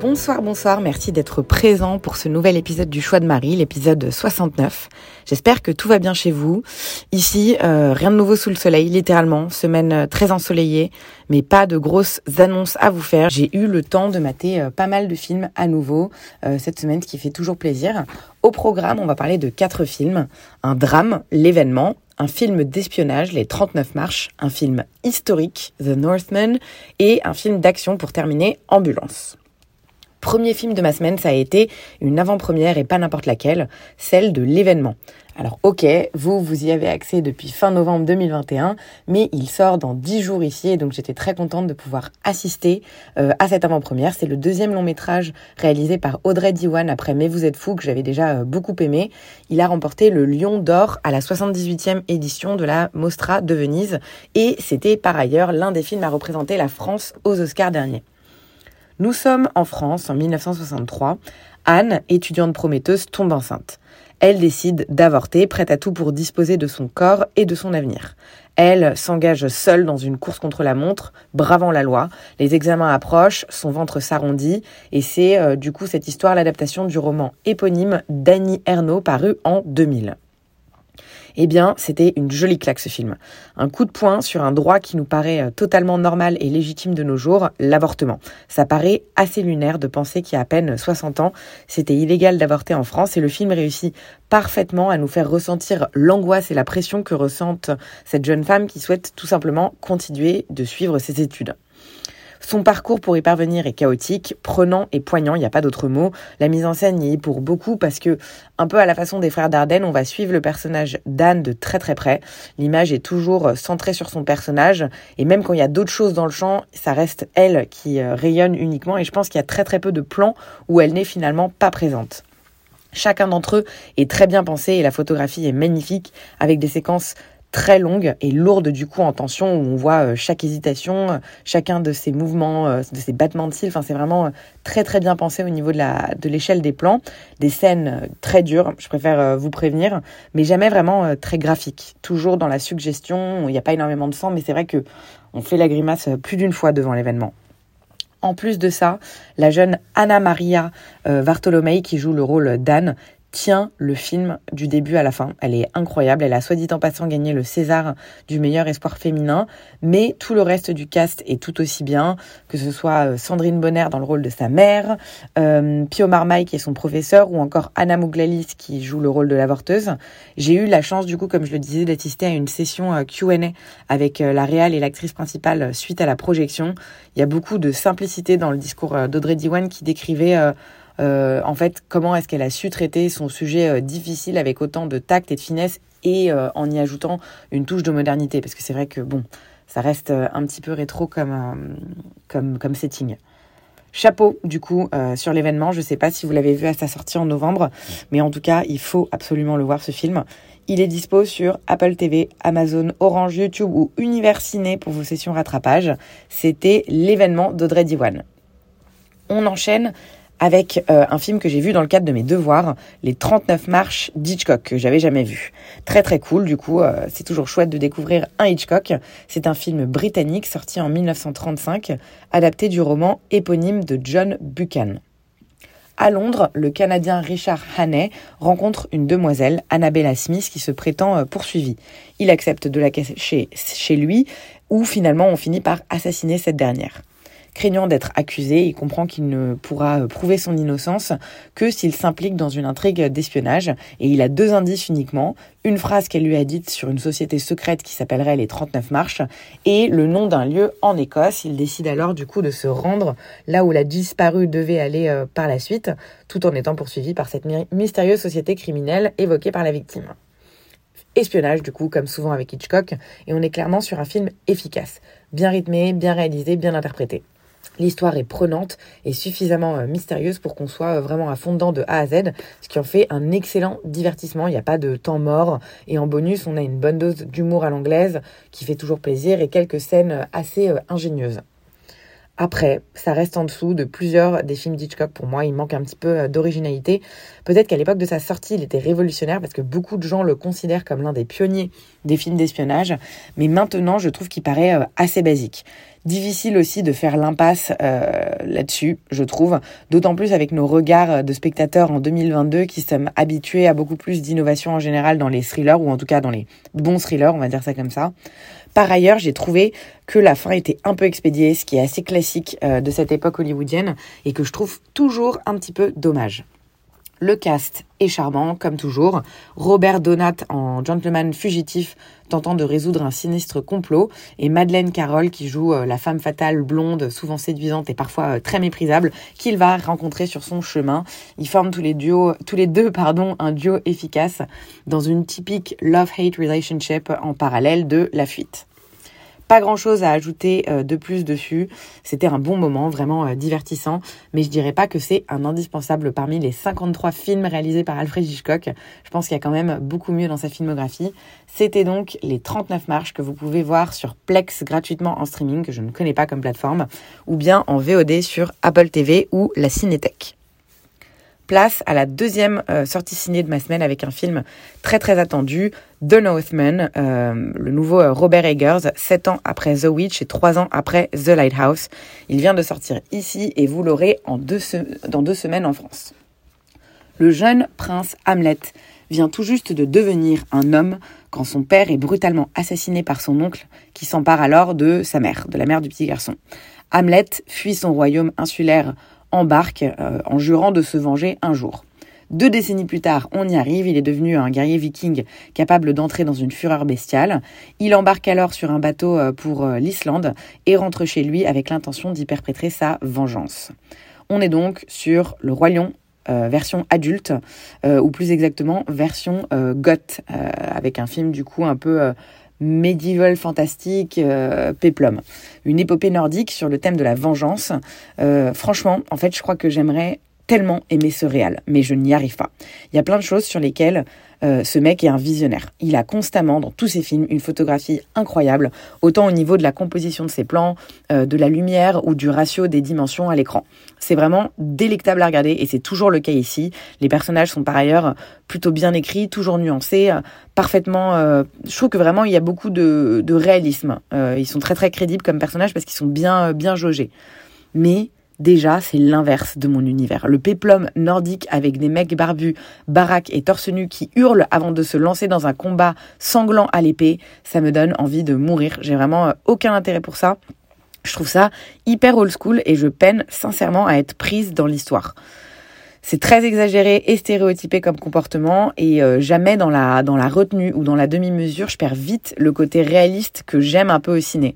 Bonsoir, bonsoir, merci d'être présent pour ce nouvel épisode du Choix de Marie, l'épisode 69. J'espère que tout va bien chez vous. Ici, euh, rien de nouveau sous le soleil, littéralement, semaine euh, très ensoleillée, mais pas de grosses annonces à vous faire. J'ai eu le temps de mater euh, pas mal de films à nouveau cette semaine, ce qui fait toujours plaisir. Au programme, on va parler de quatre films. Un drame, l'événement, un film d'espionnage, Les 39 marches, un film historique, The Northman, et un film d'action pour terminer, Ambulance. Premier film de ma semaine, ça a été une avant-première et pas n'importe laquelle, celle de l'événement. Alors ok, vous, vous y avez accès depuis fin novembre 2021, mais il sort dans 10 jours ici et donc j'étais très contente de pouvoir assister euh, à cette avant-première. C'est le deuxième long métrage réalisé par Audrey Diwan après Mais vous êtes fou que j'avais déjà euh, beaucoup aimé. Il a remporté le Lion d'or à la 78e édition de la Mostra de Venise et c'était par ailleurs l'un des films à représenter la France aux Oscars derniers. Nous sommes en France en 1963. Anne, étudiante prometteuse, tombe enceinte. Elle décide d'avorter, prête à tout pour disposer de son corps et de son avenir. Elle s'engage seule dans une course contre la montre, bravant la loi. Les examens approchent, son ventre s'arrondit, et c'est euh, du coup cette histoire l'adaptation du roman éponyme d'Annie Ernaux paru en 2000. Eh bien, c'était une jolie claque ce film. Un coup de poing sur un droit qui nous paraît euh, totalement normal et légitime de nos jours, l'avortement. Ça paraît assez lunaire de penser qu'il y a à peine 60 ans, c'était illégal d'avorter en France et le film réussit parfaitement à nous faire ressentir l'angoisse et la pression que ressente cette jeune femme qui souhaite tout simplement continuer de suivre ses études. Son parcours pour y parvenir est chaotique, prenant et poignant, il n'y a pas d'autre mot. La mise en scène y est pour beaucoup parce que, un peu à la façon des frères Dardenne, on va suivre le personnage d'Anne de très très près. L'image est toujours centrée sur son personnage et même quand il y a d'autres choses dans le champ, ça reste elle qui euh, rayonne uniquement et je pense qu'il y a très très peu de plans où elle n'est finalement pas présente. Chacun d'entre eux est très bien pensé et la photographie est magnifique avec des séquences très longue et lourde du coup en tension où on voit euh, chaque hésitation, euh, chacun de ses mouvements, euh, de ses battements de cils. Enfin, c'est vraiment très très bien pensé au niveau de la de l'échelle des plans. Des scènes très dures, je préfère vous prévenir, mais jamais vraiment très graphiques. Toujours dans la suggestion. Il n'y a pas énormément de sang, mais c'est vrai que on fait la grimace plus d'une fois devant l'événement. En plus de ça, la jeune Anna Maria Bartolomei qui joue le rôle d'Anne tient le film du début à la fin. Elle est incroyable. Elle a soit dit en passant gagné le César du meilleur espoir féminin, mais tout le reste du cast est tout aussi bien, que ce soit Sandrine Bonner dans le rôle de sa mère, euh, Pio Marmaille qui est son professeur, ou encore Anna Mouglalis qui joue le rôle de l'avorteuse. J'ai eu la chance du coup, comme je le disais, d'assister à une session euh, Q&A avec euh, la réal et l'actrice principale suite à la projection. Il y a beaucoup de simplicité dans le discours d'Audrey Diwan qui décrivait euh, en fait, comment est-ce qu'elle a su traiter son sujet euh, difficile avec autant de tact et de finesse et euh, en y ajoutant une touche de modernité? Parce que c'est vrai que, bon, ça reste un petit peu rétro comme, comme, comme setting. Chapeau, du coup, sur l'événement. Je ne sais pas si vous l'avez vu à sa sortie en novembre, mais en tout cas, il faut absolument le voir, ce film. Il est dispo sur Apple TV, Amazon, Orange, YouTube ou Univers Ciné pour vos sessions rattrapage. C'était l'événement d'Audrey Diwan. On enchaîne avec euh, un film que j'ai vu dans le cadre de mes devoirs, Les 39 marches d'Hitchcock, que j'avais jamais vu. Très très cool, du coup, euh, c'est toujours chouette de découvrir un Hitchcock. C'est un film britannique sorti en 1935, adapté du roman éponyme de John Buchan. À Londres, le Canadien Richard Hannay rencontre une demoiselle, Annabella Smith, qui se prétend euh, poursuivie. Il accepte de la cacher chez lui, où finalement on finit par assassiner cette dernière. Craignant d'être accusé, il comprend qu'il ne pourra prouver son innocence que s'il s'implique dans une intrigue d'espionnage. Et il a deux indices uniquement. Une phrase qu'elle lui a dite sur une société secrète qui s'appellerait les 39 marches et le nom d'un lieu en Écosse. Il décide alors du coup de se rendre là où la disparue devait aller euh, par la suite, tout en étant poursuivi par cette mystérieuse société criminelle évoquée par la victime espionnage du coup, comme souvent avec Hitchcock, et on est clairement sur un film efficace, bien rythmé, bien réalisé, bien interprété. L'histoire est prenante et suffisamment euh, mystérieuse pour qu'on soit euh, vraiment à fond dedans de A à Z, ce qui en fait un excellent divertissement. Il n'y a pas de temps mort et en bonus, on a une bonne dose d'humour à l'anglaise qui fait toujours plaisir et quelques scènes euh, assez ingénieuses. Après, ça reste en dessous de plusieurs des films d'Hitchcock. Pour moi, il manque un petit peu d'originalité. Peut-être qu'à l'époque de sa sortie, il était révolutionnaire parce que beaucoup de gens le considèrent comme l'un des pionniers des films d'espionnage. Mais maintenant, je trouve qu'il paraît assez basique. Difficile aussi de faire l'impasse euh, là-dessus, je trouve, d'autant plus avec nos regards de spectateurs en 2022 qui sommes habitués à beaucoup plus d'innovation en général dans les thrillers, ou en tout cas dans les bons thrillers, on va dire ça comme ça. Par ailleurs, j'ai trouvé que la fin était un peu expédiée, ce qui est assez classique euh, de cette époque hollywoodienne, et que je trouve toujours un petit peu dommage. Le cast est charmant, comme toujours. Robert Donat en gentleman fugitif tentant de résoudre un sinistre complot et Madeleine Carroll qui joue euh, la femme fatale blonde, souvent séduisante et parfois euh, très méprisable, qu'il va rencontrer sur son chemin. Ils forment tous les, tous les deux pardon, un duo efficace dans une typique love-hate relationship en parallèle de La Fuite. Pas grand chose à ajouter euh, de plus dessus. C'était un bon moment, vraiment euh, divertissant, mais je dirais pas que c'est un indispensable parmi les 53 films réalisés par Alfred Hitchcock. Je pense qu'il y a quand même beaucoup mieux dans sa filmographie. C'était donc les 39 marches que vous pouvez voir sur Plex gratuitement en streaming, que je ne connais pas comme plateforme, ou bien en VOD sur Apple TV ou la Cinétech place à la deuxième euh, sortie signée de ma semaine avec un film très très attendu, The Northman, euh, le nouveau euh, Robert Eggers, sept ans après The Witch et trois ans après The Lighthouse. Il vient de sortir ici et vous l'aurez en dans deux semaines en France. Le jeune prince Hamlet vient tout juste de devenir un homme quand son père est brutalement assassiné par son oncle qui s'empare alors de sa mère, de la mère du petit garçon. Hamlet fuit son royaume insulaire embarque euh, en jurant de se venger un jour. Deux décennies plus tard, on y arrive, il est devenu un guerrier viking capable d'entrer dans une fureur bestiale. Il embarque alors sur un bateau euh, pour euh, l'Islande et rentre chez lui avec l'intention d'y perpétrer sa vengeance. On est donc sur le Roi Lion version adulte, ou plus exactement version goth, avec un film du coup un peu médiéval fantastique euh, péplum. Une épopée nordique sur le thème de la vengeance. Euh, franchement, en fait, je crois que j'aimerais tellement aimer ce réal, mais je n'y arrive pas. Il y a plein de choses sur lesquelles euh, ce mec est un visionnaire. Il a constamment, dans tous ses films, une photographie incroyable, autant au niveau de la composition de ses plans, euh, de la lumière ou du ratio des dimensions à l'écran. C'est vraiment délectable à regarder et c'est toujours le cas ici. Les personnages sont par ailleurs plutôt bien écrits, toujours nuancés, euh, parfaitement... je trouve que vraiment il y a beaucoup de, de réalisme. ils sont très très crédibles comme personnages parce qu'ils sont bien, bien jaugés. Mais Déjà, c'est l'inverse de mon univers. Le péplum nordique avec des mecs barbus, baraques et torse nu qui hurlent avant de se lancer dans un combat sanglant à l'épée, ça me donne envie de mourir. J'ai vraiment euh, aucun intérêt pour ça. Je trouve ça hyper old school et je peine sincèrement à être prise dans l'histoire. C'est très exagéré et stéréotypé comme comportement et euh, jamais dans la, dans la retenue ou dans la demi-mesure, je perds vite le côté réaliste que j'aime un peu au ciné.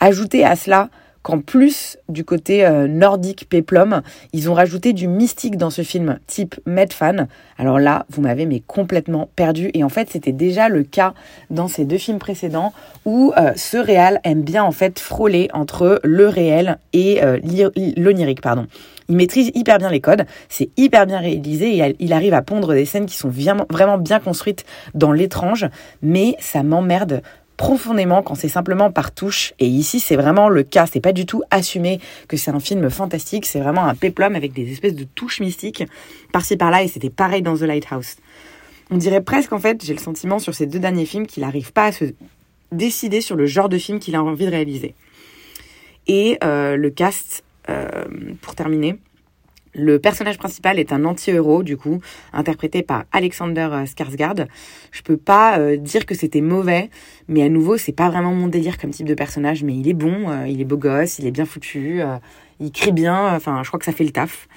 Ajouter à cela qu'en plus du côté euh, nordique péplum, ils ont rajouté du mystique dans ce film, type Medfan. Alors là, vous m'avez complètement perdu. Et en fait, c'était déjà le cas dans ces deux films précédents où euh, ce aime bien en fait frôler entre le réel et euh, l'onirique, pardon. Il maîtrise hyper bien les codes, c'est hyper bien réalisé et il arrive à pondre des scènes qui sont vraiment bien construites dans l'étrange, mais ça m'emmerde profondément quand c'est simplement par touche. Et ici, c'est vraiment le cas. C'est pas du tout assumé que c'est un film fantastique. C'est vraiment un péplum avec des espèces de touches mystiques par-ci par-là. Et c'était pareil dans The Lighthouse. On dirait presque, en fait, j'ai le sentiment sur ces deux derniers films qu'il n'arrive pas à se décider sur le genre de film qu'il a envie de réaliser. Et euh, le cast, euh, pour terminer, le personnage principal est un anti-héros, du coup, interprété par Alexander euh, Skarsgård. Je peux pas euh, dire que c'était mauvais, mais à nouveau, c'est pas vraiment mon délire comme type de personnage, mais il est bon, euh, il est beau gosse, il est bien foutu, il crie bien, enfin, je crois que ça fait le taf.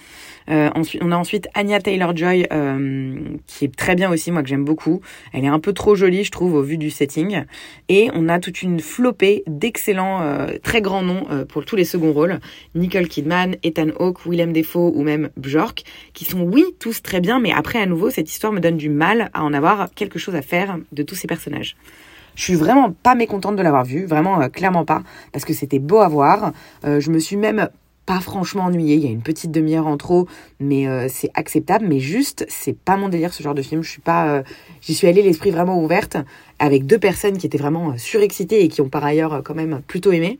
Euh, on a ensuite Anya Taylor-Joy euh, qui est très bien aussi, moi que j'aime beaucoup. Elle est un peu trop jolie, je trouve, au vu du setting. Et on a toute une flopée d'excellents, euh, très grands noms pour tous les seconds rôles. Nicole Kidman, Ethan Hawke, Willem Dafoe ou même Bjork, qui sont, oui, tous très bien, mais après, à nouveau, cette histoire me donne du mal à en avoir quelque chose à faire de tous ces personnages. Je suis vraiment pas mécontente de l'avoir vu, vraiment clairement pas, parce que c'était beau à voir. je me suis même pas franchement ennuyée. Il y a une petite demi-heure en trop, mais c'est acceptable. Mais juste, c'est pas mon délire ce genre de film. Je suis pas, j'y suis allée l'esprit vraiment ouverte avec deux personnes qui étaient vraiment surexcitées et qui ont par ailleurs quand même plutôt aimé.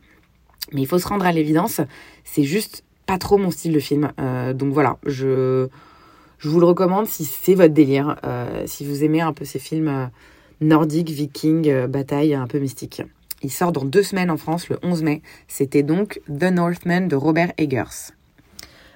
Mais il faut se rendre à l'évidence, c'est juste pas trop mon style de film. Euh, donc voilà, je, je vous le recommande si c'est votre délire, euh, si vous aimez un peu ces films euh, nordiques, vikings, bataille un peu mystiques. Il sort dans deux semaines en France, le 11 mai. C'était donc The Northman de Robert Eggers.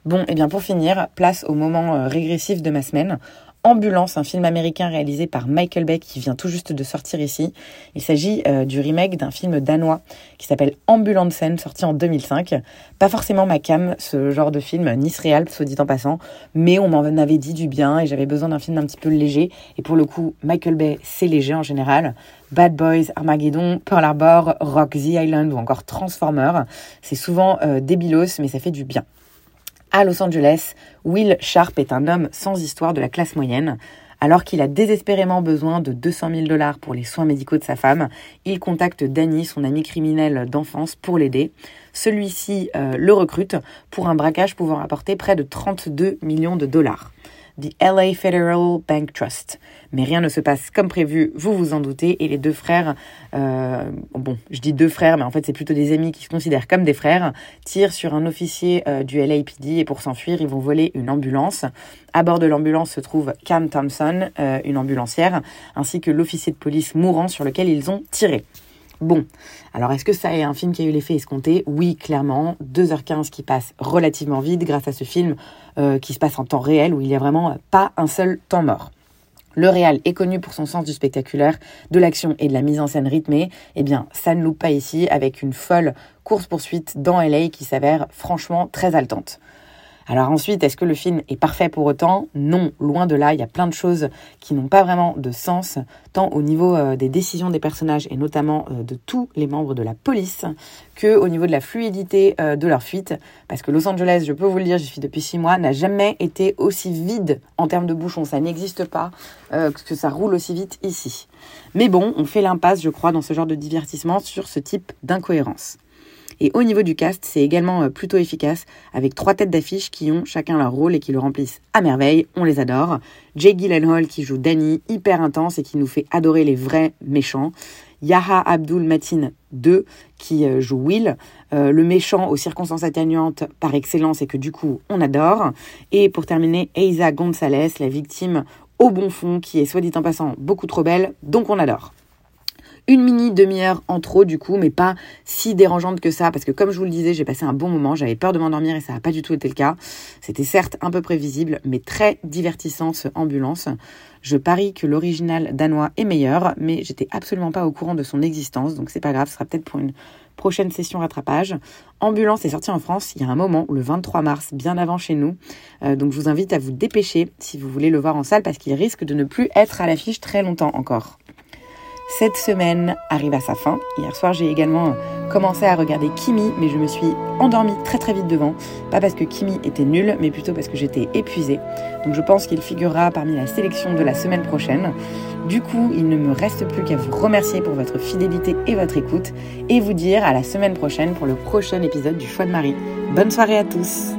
Bon, et eh bien pour finir, place au moment régressif de ma semaine. Ambulance, un film américain réalisé par Michael Bay qui vient tout juste de sortir ici. Il s'agit euh, du remake d'un film danois qui s'appelle Ambulansen, sorti en 2005. Pas forcément ma cam, ce genre de film, Nice Real, soit dit en passant, mais on m'en avait dit du bien et j'avais besoin d'un film un petit peu léger. Et pour le coup, Michael Bay, c'est léger en général. Bad Boys, Armageddon, Pearl Harbor, Rock the Island ou encore Transformer. C'est souvent euh, débilos, mais ça fait du bien. À Los Angeles, Will Sharp est un homme sans histoire de la classe moyenne. Alors qu'il a désespérément besoin de 200 000 dollars pour les soins médicaux de sa femme, il contacte Danny, son ami criminel d'enfance, pour l'aider. Celui-ci euh, le recrute pour un braquage pouvant rapporter près de 32 millions de dollars. The LA Federal Bank Trust. Mais rien ne se passe comme prévu, vous vous en doutez, et les deux frères, euh, bon, je dis deux frères, mais en fait c'est plutôt des amis qui se considèrent comme des frères, tirent sur un officier euh, du LAPD et pour s'enfuir, ils vont voler une ambulance. À bord de l'ambulance se trouve Cam Thompson, euh, une ambulancière, ainsi que l'officier de police mourant sur lequel ils ont tiré. Bon, alors est-ce que ça est un film qui a eu l'effet escompté? Oui, clairement. 2h15 qui passe relativement vite grâce à ce film euh, qui se passe en temps réel où il n'y a vraiment pas un seul temps mort. Le réal est connu pour son sens du spectaculaire, de l'action et de la mise en scène rythmée. Eh bien, ça ne loupe pas ici avec une folle course-poursuite dans LA qui s'avère franchement très haletante. Alors ensuite, est-ce que le film est parfait pour autant? Non, loin de là, il y a plein de choses qui n'ont pas vraiment de sens, tant au niveau euh, des décisions des personnages et notamment euh, de tous les membres de la police, que au niveau de la fluidité euh, de leur fuite. Parce que Los Angeles, je peux vous le dire, j'y suis depuis six mois, n'a jamais été aussi vide en termes de bouchons. Ça n'existe pas que ça roule aussi vite ici. Mais bon, on fait l'impasse, je crois, dans ce genre de divertissement sur ce type d'incohérence. Et au niveau du cast, c'est également euh, plutôt efficace, avec trois têtes d'affiche qui ont chacun leur rôle et qui le remplissent à merveille. On les adore. Jay Gyllenhaal qui joue Danny, hyper intense et qui nous fait adorer les vrais méchants. Yaha Abdul Matin 2 qui euh, joue Will, euh, le méchant aux circonstances atténuantes par excellence et que du coup on adore. Et pour terminer, Eiza Gonzalez, la victime au bon fond qui est soit dit en passant beaucoup trop belle, donc on adore une mini demi-heure en trop du coup, mais pas si dérangeante que ça, parce que comme je vous le disais, j'ai passé un bon moment, j'avais peur de m'endormir et ça n'a pas du tout été le cas. C'était certes un peu prévisible, mais très divertissant ce ambulance. Je parie que l'original danois est meilleur, mais j'étais absolument pas au courant de son existence, donc c'est pas grave, ce sera peut-être pour une prochaine session rattrapage. Ambulance est sorti en France il y a un moment, le 23 mars, bien avant chez nous. Euh, donc je vous invite à vous dépêcher si vous voulez le voir en salle parce qu'il risque de ne plus être à l'affiche très longtemps encore. Cette semaine arrive à sa fin. Hier soir, j'ai également commencé à regarder Kimi, mais je me suis endormie très très vite devant. Pas parce que Kimi était nul, mais plutôt parce que j'étais épuisée. Donc je pense qu'il figurera parmi la sélection de la semaine prochaine. Du coup, il ne me reste plus qu'à vous remercier pour votre fidélité et votre écoute et vous dire à la semaine prochaine pour le prochain épisode du Choix de Marie. Bonne soirée à tous